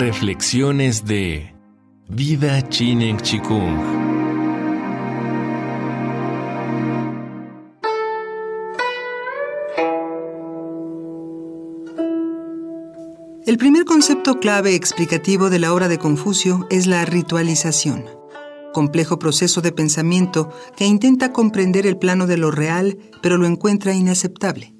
Reflexiones de Vida Chinen Chikung. El primer concepto clave explicativo de la obra de Confucio es la ritualización, complejo proceso de pensamiento que intenta comprender el plano de lo real, pero lo encuentra inaceptable.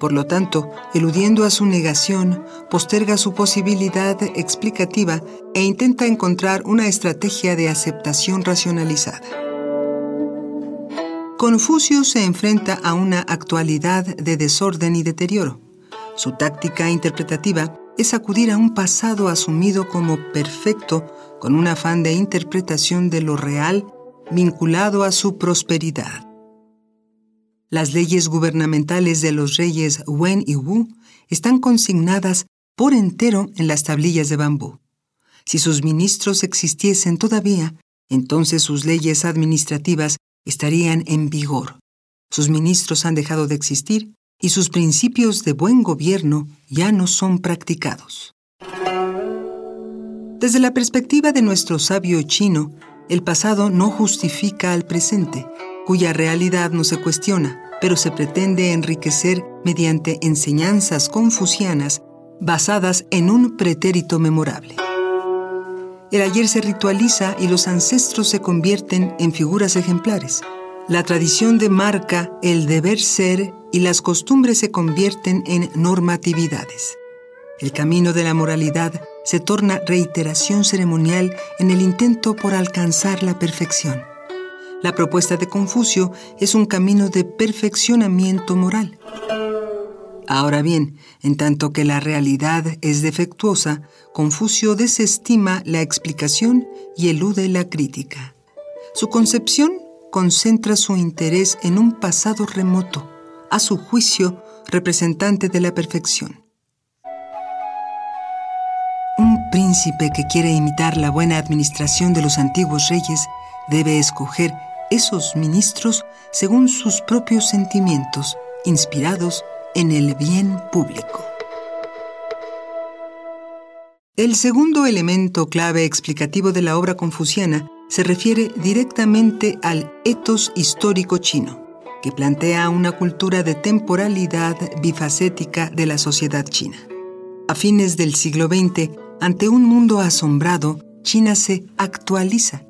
Por lo tanto, eludiendo a su negación, posterga su posibilidad explicativa e intenta encontrar una estrategia de aceptación racionalizada. Confucio se enfrenta a una actualidad de desorden y deterioro. Su táctica interpretativa es acudir a un pasado asumido como perfecto con un afán de interpretación de lo real vinculado a su prosperidad. Las leyes gubernamentales de los reyes Wen y Wu están consignadas por entero en las tablillas de bambú. Si sus ministros existiesen todavía, entonces sus leyes administrativas estarían en vigor. Sus ministros han dejado de existir y sus principios de buen gobierno ya no son practicados. Desde la perspectiva de nuestro sabio chino, el pasado no justifica al presente, cuya realidad no se cuestiona, pero se pretende enriquecer mediante enseñanzas confucianas basadas en un pretérito memorable. El ayer se ritualiza y los ancestros se convierten en figuras ejemplares. La tradición demarca el deber ser y las costumbres se convierten en normatividades. El camino de la moralidad se torna reiteración ceremonial en el intento por alcanzar la perfección. La propuesta de Confucio es un camino de perfeccionamiento moral. Ahora bien, en tanto que la realidad es defectuosa, Confucio desestima la explicación y elude la crítica. Su concepción concentra su interés en un pasado remoto, a su juicio representante de la perfección. Un príncipe que quiere imitar la buena administración de los antiguos reyes debe escoger esos ministros según sus propios sentimientos, inspirados en el bien público. El segundo elemento clave explicativo de la obra confuciana se refiere directamente al etos histórico chino, que plantea una cultura de temporalidad bifacética de la sociedad china. A fines del siglo XX, ante un mundo asombrado, China se actualiza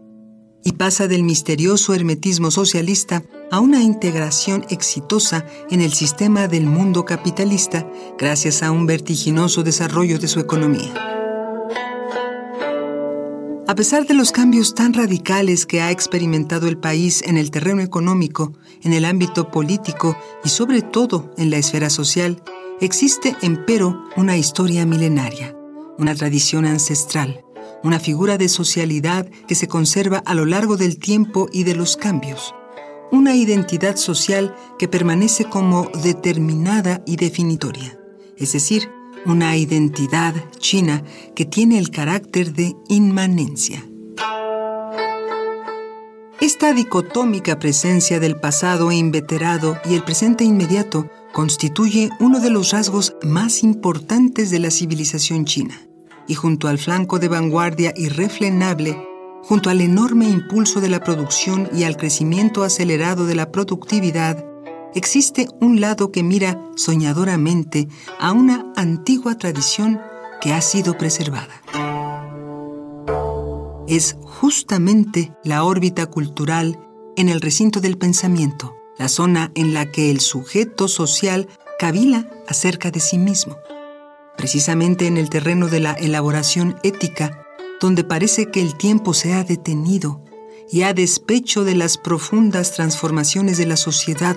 y pasa del misterioso hermetismo socialista a una integración exitosa en el sistema del mundo capitalista gracias a un vertiginoso desarrollo de su economía. A pesar de los cambios tan radicales que ha experimentado el país en el terreno económico, en el ámbito político y sobre todo en la esfera social, existe empero una historia milenaria, una tradición ancestral, una figura de socialidad que se conserva a lo largo del tiempo y de los cambios, una identidad social que permanece como determinada y definitoria, es decir, una identidad china que tiene el carácter de inmanencia. Esta dicotómica presencia del pasado inveterado y el presente inmediato constituye uno de los rasgos más importantes de la civilización china y junto al flanco de vanguardia irrefrenable, junto al enorme impulso de la producción y al crecimiento acelerado de la productividad, existe un lado que mira soñadoramente a una antigua tradición que ha sido preservada. Es justamente la órbita cultural en el recinto del pensamiento, la zona en la que el sujeto social cavila acerca de sí mismo precisamente en el terreno de la elaboración ética, donde parece que el tiempo se ha detenido y a despecho de las profundas transformaciones de la sociedad,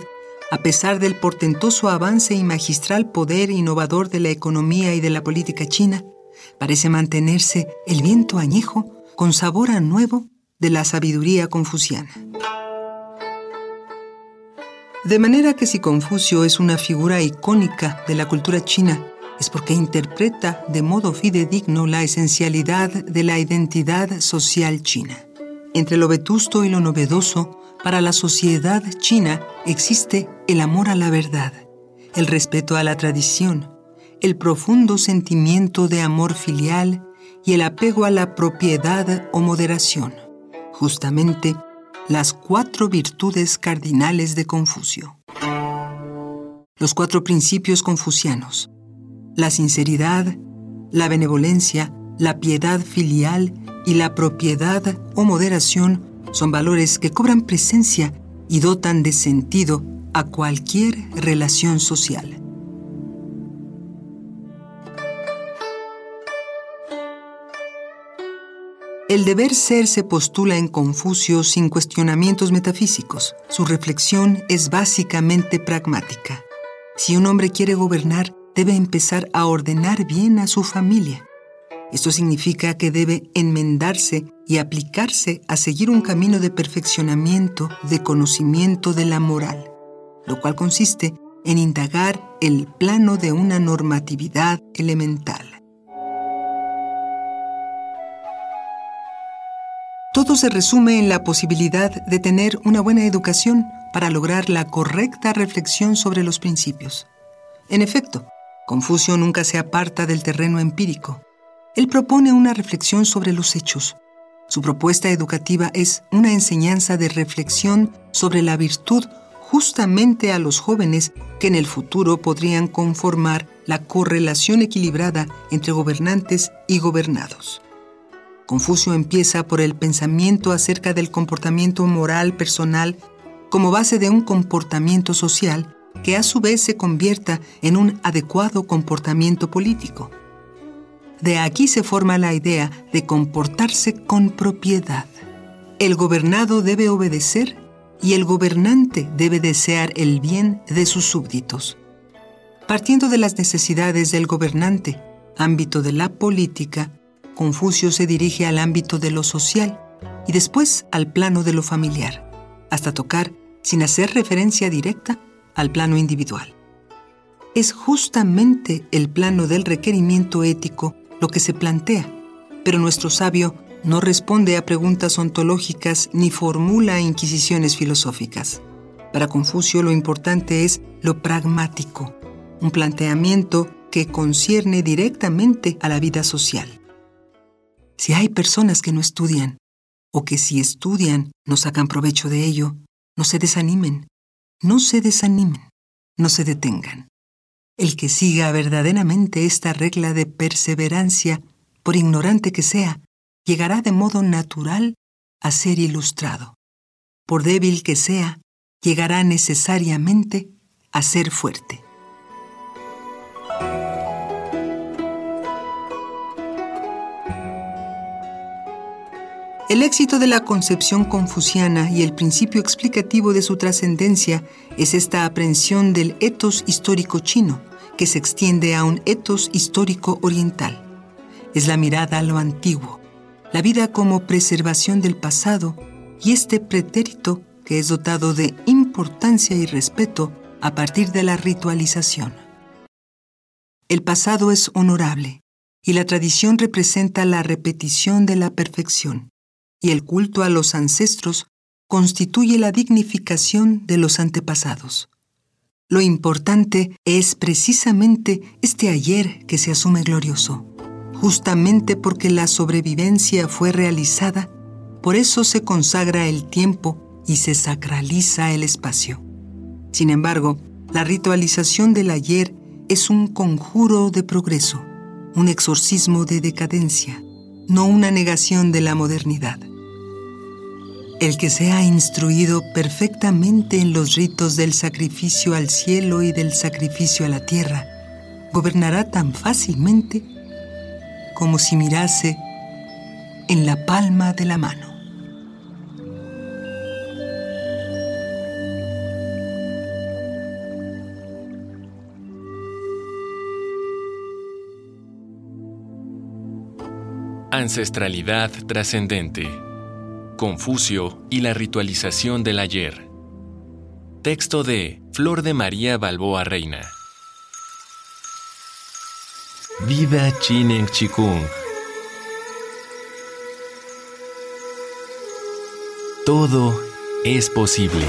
a pesar del portentoso avance y magistral poder innovador de la economía y de la política china, parece mantenerse el viento añejo con sabor a nuevo de la sabiduría confuciana. De manera que si Confucio es una figura icónica de la cultura china, es porque interpreta de modo fidedigno la esencialidad de la identidad social china. Entre lo vetusto y lo novedoso, para la sociedad china existe el amor a la verdad, el respeto a la tradición, el profundo sentimiento de amor filial y el apego a la propiedad o moderación, justamente las cuatro virtudes cardinales de Confucio. Los cuatro principios confucianos, la sinceridad, la benevolencia, la piedad filial y la propiedad o moderación son valores que cobran presencia y dotan de sentido a cualquier relación social. El deber ser se postula en Confucio sin cuestionamientos metafísicos. Su reflexión es básicamente pragmática. Si un hombre quiere gobernar, debe empezar a ordenar bien a su familia. Esto significa que debe enmendarse y aplicarse a seguir un camino de perfeccionamiento, de conocimiento de la moral, lo cual consiste en indagar el plano de una normatividad elemental. Todo se resume en la posibilidad de tener una buena educación para lograr la correcta reflexión sobre los principios. En efecto, Confucio nunca se aparta del terreno empírico. Él propone una reflexión sobre los hechos. Su propuesta educativa es una enseñanza de reflexión sobre la virtud justamente a los jóvenes que en el futuro podrían conformar la correlación equilibrada entre gobernantes y gobernados. Confucio empieza por el pensamiento acerca del comportamiento moral personal como base de un comportamiento social que a su vez se convierta en un adecuado comportamiento político. De aquí se forma la idea de comportarse con propiedad. El gobernado debe obedecer y el gobernante debe desear el bien de sus súbditos. Partiendo de las necesidades del gobernante, ámbito de la política, Confucio se dirige al ámbito de lo social y después al plano de lo familiar, hasta tocar, sin hacer referencia directa, al plano individual. Es justamente el plano del requerimiento ético lo que se plantea, pero nuestro sabio no responde a preguntas ontológicas ni formula inquisiciones filosóficas. Para Confucio lo importante es lo pragmático, un planteamiento que concierne directamente a la vida social. Si hay personas que no estudian, o que si estudian no sacan provecho de ello, no se desanimen, no se desanimen, no se detengan. El que siga verdaderamente esta regla de perseverancia, por ignorante que sea, llegará de modo natural a ser ilustrado. Por débil que sea, llegará necesariamente a ser fuerte. El éxito de la concepción confuciana y el principio explicativo de su trascendencia es esta aprehensión del etos histórico chino, que se extiende a un etos histórico oriental. Es la mirada a lo antiguo, la vida como preservación del pasado y este pretérito que es dotado de importancia y respeto a partir de la ritualización. El pasado es honorable y la tradición representa la repetición de la perfección y el culto a los ancestros constituye la dignificación de los antepasados. Lo importante es precisamente este ayer que se asume glorioso. Justamente porque la sobrevivencia fue realizada, por eso se consagra el tiempo y se sacraliza el espacio. Sin embargo, la ritualización del ayer es un conjuro de progreso, un exorcismo de decadencia, no una negación de la modernidad. El que sea instruido perfectamente en los ritos del sacrificio al cielo y del sacrificio a la tierra, gobernará tan fácilmente como si mirase en la palma de la mano. Ancestralidad trascendente. Confucio y la ritualización del ayer. Texto de Flor de María Balboa Reina. Viva Chinen Chikung. Todo es posible.